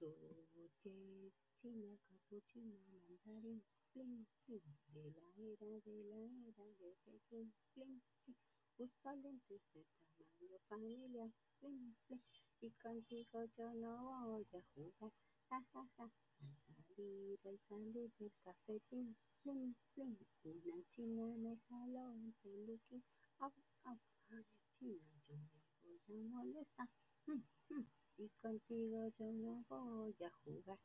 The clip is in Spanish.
Oye, china, capuchino, mandarín, bling, bling, de la era, de la era, de Pekín, bling, bling, usa lentes de tamaño familiar, bling, bling, y contigo yo no voy a jugar, ja, ja, ja, al salir, al salir del cafetín, bling, bling, una china me jaló el peluquín, au, au, ay, china, yo me voy a molestar, mm, mm, contigo yo no voy a jugar.